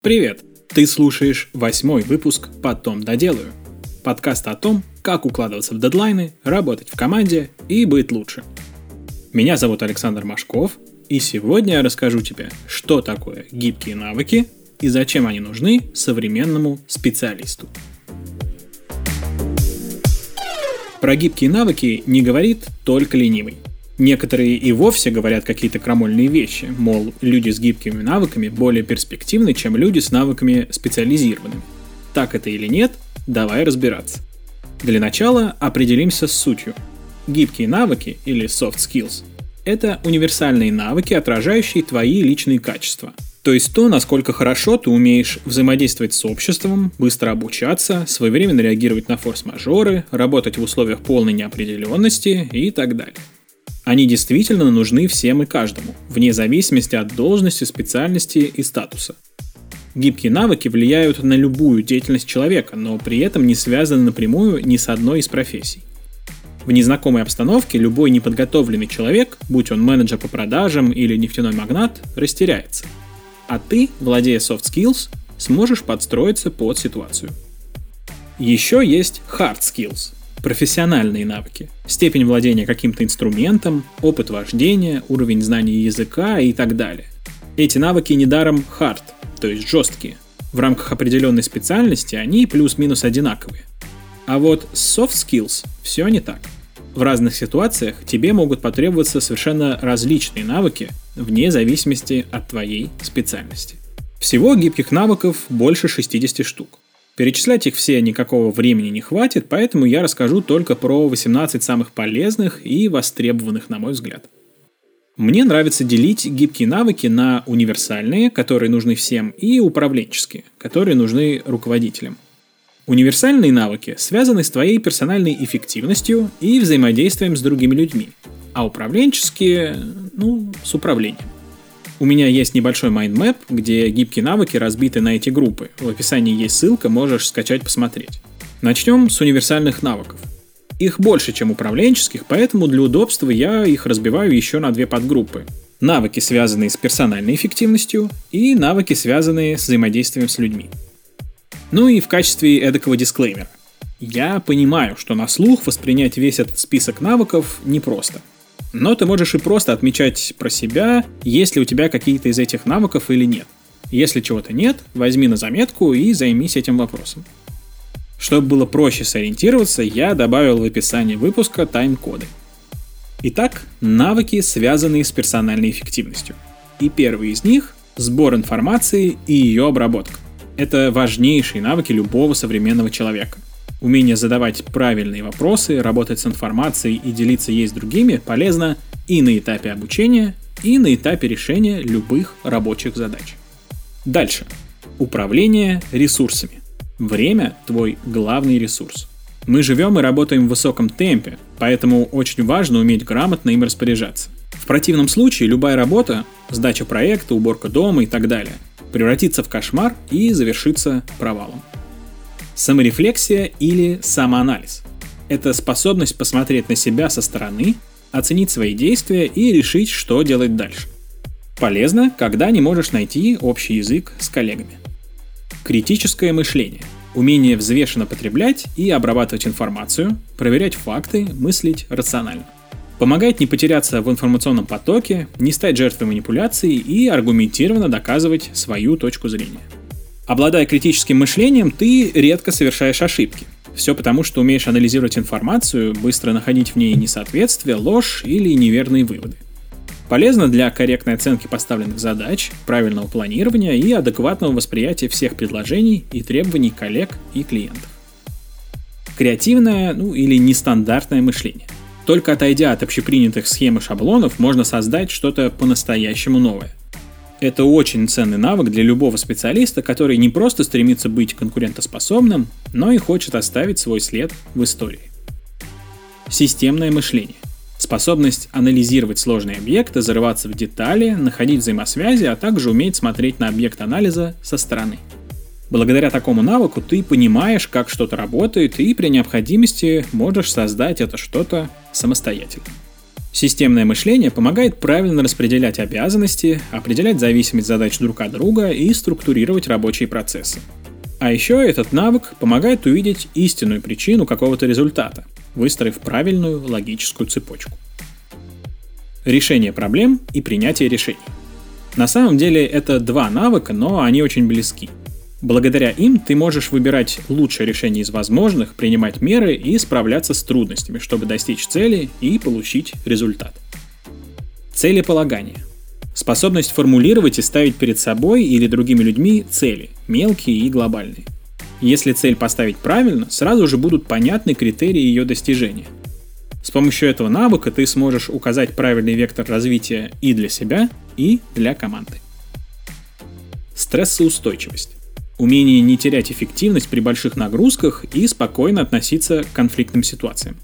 Привет! Ты слушаешь восьмой выпуск «Потом доделаю». Подкаст о том, как укладываться в дедлайны, работать в команде и быть лучше. Меня зовут Александр Машков, и сегодня я расскажу тебе, что такое гибкие навыки и зачем они нужны современному специалисту. Про гибкие навыки не говорит только ленивый. Некоторые и вовсе говорят какие-то крамольные вещи, мол, люди с гибкими навыками более перспективны, чем люди с навыками специализированными. Так это или нет, давай разбираться. Для начала определимся с сутью. Гибкие навыки или soft skills – это универсальные навыки, отражающие твои личные качества. То есть то, насколько хорошо ты умеешь взаимодействовать с обществом, быстро обучаться, своевременно реагировать на форс-мажоры, работать в условиях полной неопределенности и так далее. Они действительно нужны всем и каждому, вне зависимости от должности, специальности и статуса. Гибкие навыки влияют на любую деятельность человека, но при этом не связаны напрямую ни с одной из профессий. В незнакомой обстановке любой неподготовленный человек, будь он менеджер по продажам или нефтяной магнат, растеряется. А ты, владея soft skills, сможешь подстроиться под ситуацию. Еще есть hard skills – профессиональные навыки, степень владения каким-то инструментом, опыт вождения, уровень знаний языка и так далее. Эти навыки недаром hard, то есть жесткие. В рамках определенной специальности они плюс-минус одинаковые. А вот soft skills все не так. В разных ситуациях тебе могут потребоваться совершенно различные навыки вне зависимости от твоей специальности. Всего гибких навыков больше 60 штук. Перечислять их все никакого времени не хватит, поэтому я расскажу только про 18 самых полезных и востребованных, на мой взгляд. Мне нравится делить гибкие навыки на универсальные, которые нужны всем, и управленческие, которые нужны руководителям. Универсальные навыки связаны с твоей персональной эффективностью и взаимодействием с другими людьми, а управленческие, ну, с управлением. У меня есть небольшой mind map, где гибкие навыки разбиты на эти группы. В описании есть ссылка, можешь скачать посмотреть. Начнем с универсальных навыков. Их больше, чем управленческих, поэтому для удобства я их разбиваю еще на две подгруппы. Навыки, связанные с персональной эффективностью, и навыки, связанные с взаимодействием с людьми. Ну и в качестве эдакого дисклеймера. Я понимаю, что на слух воспринять весь этот список навыков непросто – но ты можешь и просто отмечать про себя, есть ли у тебя какие-то из этих навыков или нет. Если чего-то нет, возьми на заметку и займись этим вопросом. Чтобы было проще сориентироваться, я добавил в описание выпуска тайм-коды. Итак, навыки, связанные с персональной эффективностью. И первый из них – сбор информации и ее обработка. Это важнейшие навыки любого современного человека. Умение задавать правильные вопросы, работать с информацией и делиться ей с другими полезно и на этапе обучения, и на этапе решения любых рабочих задач. Дальше. Управление ресурсами. Время – твой главный ресурс. Мы живем и работаем в высоком темпе, поэтому очень важно уметь грамотно им распоряжаться. В противном случае любая работа, сдача проекта, уборка дома и так далее, превратится в кошмар и завершится провалом. Саморефлексия или самоанализ. Это способность посмотреть на себя со стороны, оценить свои действия и решить, что делать дальше. Полезно, когда не можешь найти общий язык с коллегами. Критическое мышление. Умение взвешенно потреблять и обрабатывать информацию, проверять факты, мыслить рационально. Помогает не потеряться в информационном потоке, не стать жертвой манипуляций и аргументированно доказывать свою точку зрения. Обладая критическим мышлением, ты редко совершаешь ошибки. Все потому, что умеешь анализировать информацию, быстро находить в ней несоответствие, ложь или неверные выводы. Полезно для корректной оценки поставленных задач, правильного планирования и адекватного восприятия всех предложений и требований коллег и клиентов. Креативное, ну или нестандартное мышление. Только отойдя от общепринятых схем и шаблонов, можно создать что-то по-настоящему новое. Это очень ценный навык для любого специалиста, который не просто стремится быть конкурентоспособным, но и хочет оставить свой след в истории. Системное мышление. Способность анализировать сложные объекты, зарываться в детали, находить взаимосвязи, а также уметь смотреть на объект анализа со стороны. Благодаря такому навыку ты понимаешь, как что-то работает, и при необходимости можешь создать это что-то самостоятельно. Системное мышление помогает правильно распределять обязанности, определять зависимость задач друг от друга и структурировать рабочие процессы. А еще этот навык помогает увидеть истинную причину какого-то результата, выстроив правильную логическую цепочку. Решение проблем и принятие решений. На самом деле это два навыка, но они очень близки. Благодаря им ты можешь выбирать лучшее решение из возможных, принимать меры и справляться с трудностями, чтобы достичь цели и получить результат. Целеполагание. Способность формулировать и ставить перед собой или другими людьми цели, мелкие и глобальные. Если цель поставить правильно, сразу же будут понятны критерии ее достижения. С помощью этого навыка ты сможешь указать правильный вектор развития и для себя, и для команды. Стрессоустойчивость. Умение не терять эффективность при больших нагрузках и спокойно относиться к конфликтным ситуациям.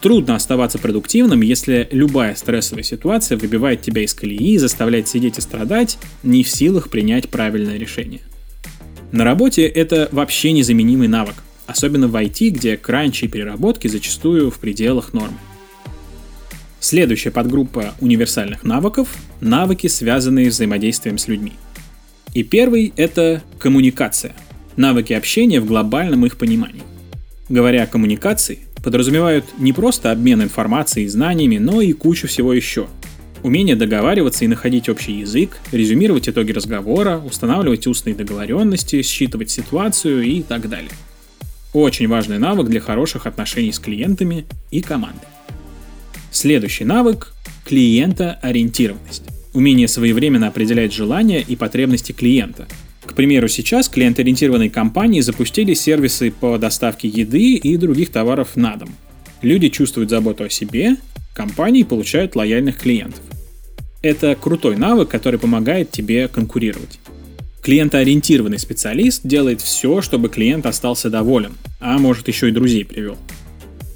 Трудно оставаться продуктивным, если любая стрессовая ситуация выбивает тебя из колеи, заставляет сидеть и страдать, не в силах принять правильное решение. На работе это вообще незаменимый навык, особенно в IT, где кранчи и переработки зачастую в пределах нормы. Следующая подгруппа универсальных навыков – навыки, связанные с взаимодействием с людьми. И первый – это коммуникация. Навыки общения в глобальном их понимании. Говоря о коммуникации, подразумевают не просто обмен информацией и знаниями, но и кучу всего еще. Умение договариваться и находить общий язык, резюмировать итоги разговора, устанавливать устные договоренности, считывать ситуацию и так далее. Очень важный навык для хороших отношений с клиентами и командой. Следующий навык – клиентоориентированность. Умение своевременно определять желания и потребности клиента. К примеру, сейчас клиент-ориентированные компании запустили сервисы по доставке еды и других товаров на дом. Люди чувствуют заботу о себе, компании получают лояльных клиентов. Это крутой навык, который помогает тебе конкурировать. Клиентоориентированный специалист делает все, чтобы клиент остался доволен, а может еще и друзей привел.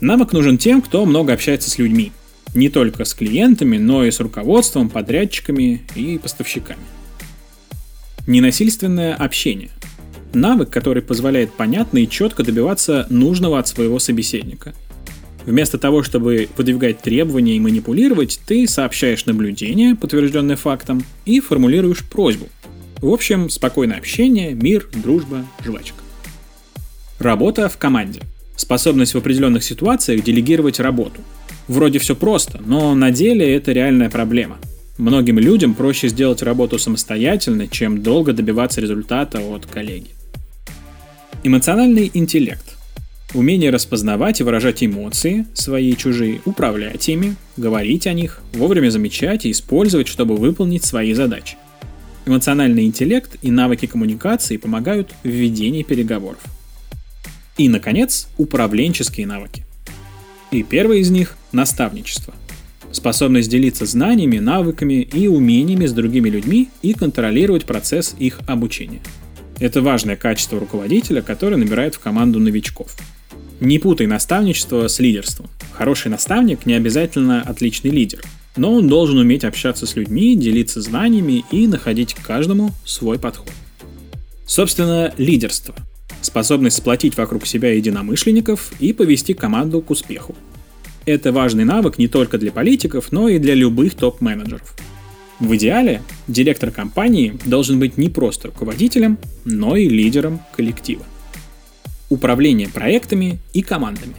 Навык нужен тем, кто много общается с людьми – не только с клиентами, но и с руководством, подрядчиками и поставщиками. Ненасильственное общение. Навык, который позволяет понятно и четко добиваться нужного от своего собеседника. Вместо того, чтобы выдвигать требования и манипулировать, ты сообщаешь наблюдение, подтвержденное фактом, и формулируешь просьбу. В общем, спокойное общение, мир, дружба, жвачка. Работа в команде. Способность в определенных ситуациях делегировать работу – Вроде все просто, но на деле это реальная проблема. Многим людям проще сделать работу самостоятельно, чем долго добиваться результата от коллеги. Эмоциональный интеллект. Умение распознавать и выражать эмоции, свои и чужие, управлять ими, говорить о них, вовремя замечать и использовать, чтобы выполнить свои задачи. Эмоциональный интеллект и навыки коммуникации помогают в ведении переговоров. И, наконец, управленческие навыки. И первый из них – наставничество. Способность делиться знаниями, навыками и умениями с другими людьми и контролировать процесс их обучения. Это важное качество руководителя, который набирает в команду новичков. Не путай наставничество с лидерством. Хороший наставник не обязательно отличный лидер, но он должен уметь общаться с людьми, делиться знаниями и находить к каждому свой подход. Собственно, лидерство – способность сплотить вокруг себя единомышленников и повести команду к успеху. Это важный навык не только для политиков, но и для любых топ-менеджеров. В идеале директор компании должен быть не просто руководителем, но и лидером коллектива. Управление проектами и командами.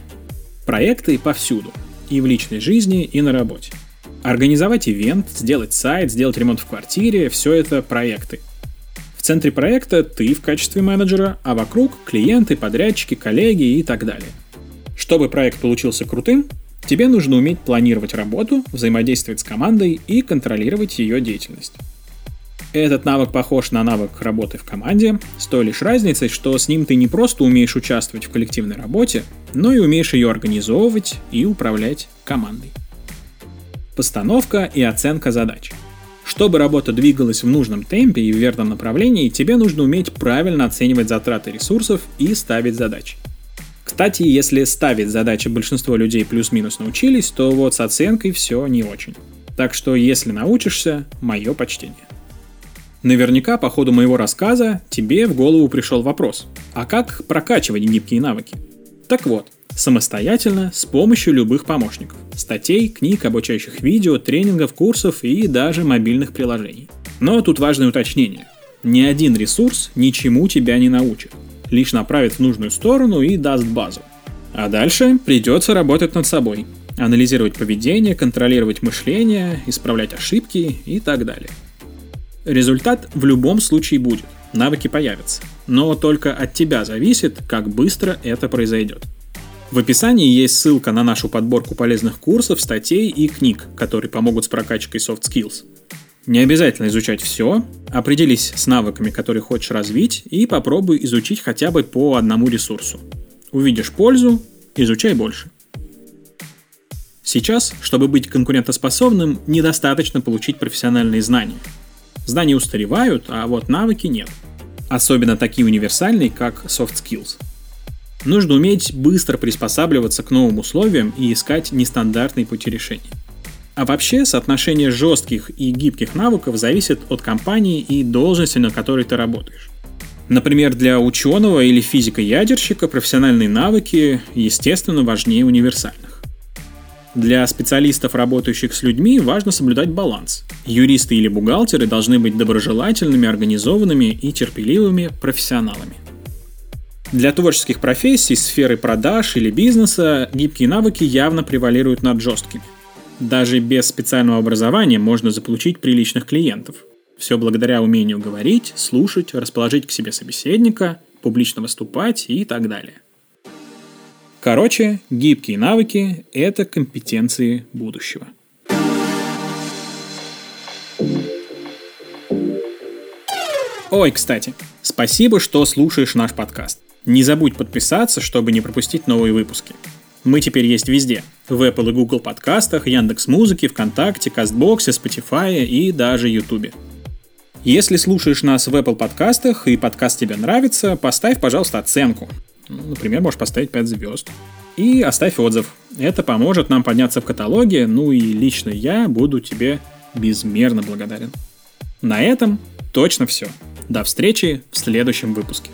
Проекты повсюду, и в личной жизни, и на работе. Организовать ивент, сделать сайт, сделать ремонт в квартире – все это проекты – центре проекта ты в качестве менеджера, а вокруг клиенты, подрядчики, коллеги и так далее. Чтобы проект получился крутым, тебе нужно уметь планировать работу, взаимодействовать с командой и контролировать ее деятельность. Этот навык похож на навык работы в команде, с той лишь разницей, что с ним ты не просто умеешь участвовать в коллективной работе, но и умеешь ее организовывать и управлять командой. Постановка и оценка задач – чтобы работа двигалась в нужном темпе и в верном направлении, тебе нужно уметь правильно оценивать затраты ресурсов и ставить задачи. Кстати, если ставить задачи большинство людей плюс-минус научились, то вот с оценкой все не очень. Так что если научишься, мое почтение. Наверняка по ходу моего рассказа тебе в голову пришел вопрос, а как прокачивать гибкие навыки? Так вот, самостоятельно с помощью любых помощников. Статей, книг, обучающих видео, тренингов, курсов и даже мобильных приложений. Но тут важное уточнение. Ни один ресурс ничему тебя не научит. Лишь направит в нужную сторону и даст базу. А дальше придется работать над собой. Анализировать поведение, контролировать мышление, исправлять ошибки и так далее. Результат в любом случае будет. Навыки появятся. Но только от тебя зависит, как быстро это произойдет. В описании есть ссылка на нашу подборку полезных курсов, статей и книг, которые помогут с прокачкой soft skills. Не обязательно изучать все, определись с навыками, которые хочешь развить, и попробуй изучить хотя бы по одному ресурсу. Увидишь пользу, изучай больше. Сейчас, чтобы быть конкурентоспособным, недостаточно получить профессиональные знания. Знания устаревают, а вот навыки нет. Особенно такие универсальные, как soft skills – Нужно уметь быстро приспосабливаться к новым условиям и искать нестандартные пути решения. А вообще, соотношение жестких и гибких навыков зависит от компании и должности, на которой ты работаешь. Например, для ученого или физика-ядерщика профессиональные навыки, естественно, важнее универсальных. Для специалистов, работающих с людьми, важно соблюдать баланс. Юристы или бухгалтеры должны быть доброжелательными, организованными и терпеливыми профессионалами. Для творческих профессий, сферы продаж или бизнеса гибкие навыки явно превалируют над жесткими. Даже без специального образования можно заполучить приличных клиентов. Все благодаря умению говорить, слушать, расположить к себе собеседника, публично выступать и так далее. Короче, гибкие навыки – это компетенции будущего. Ой, кстати, спасибо, что слушаешь наш подкаст. Не забудь подписаться, чтобы не пропустить новые выпуски. Мы теперь есть везде. В Apple и Google подкастах, Яндекс Музыке, ВКонтакте, Кастбоксе, Spotify и даже Ютубе. Если слушаешь нас в Apple подкастах и подкаст тебе нравится, поставь, пожалуйста, оценку. Например, можешь поставить 5 звезд. И оставь отзыв. Это поможет нам подняться в каталоге, ну и лично я буду тебе безмерно благодарен. На этом точно все. До встречи в следующем выпуске.